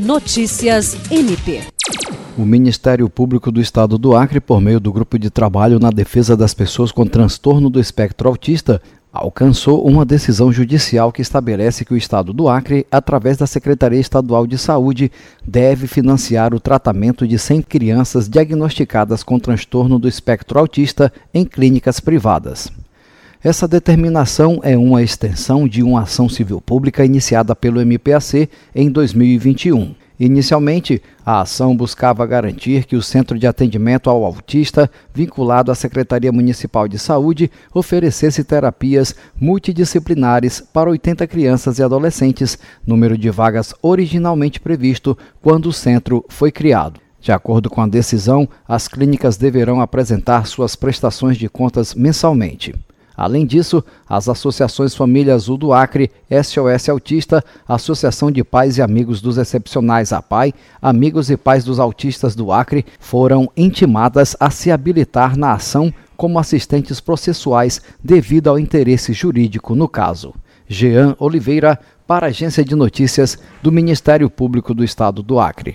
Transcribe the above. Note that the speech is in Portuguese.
Notícias MP. O Ministério Público do Estado do Acre, por meio do Grupo de Trabalho na Defesa das Pessoas com Transtorno do Espectro Autista, alcançou uma decisão judicial que estabelece que o Estado do Acre, através da Secretaria Estadual de Saúde, deve financiar o tratamento de 100 crianças diagnosticadas com transtorno do espectro autista em clínicas privadas. Essa determinação é uma extensão de uma ação civil pública iniciada pelo MPAC em 2021. Inicialmente, a ação buscava garantir que o Centro de Atendimento ao Autista, vinculado à Secretaria Municipal de Saúde, oferecesse terapias multidisciplinares para 80 crianças e adolescentes, número de vagas originalmente previsto quando o centro foi criado. De acordo com a decisão, as clínicas deverão apresentar suas prestações de contas mensalmente. Além disso, as associações Família Azul do Acre, SOS Autista, Associação de Pais e Amigos dos Excepcionais APAI, Amigos e Pais dos Autistas do Acre foram intimadas a se habilitar na ação como assistentes processuais devido ao interesse jurídico no caso. Jean Oliveira, para a Agência de Notícias do Ministério Público do Estado do Acre.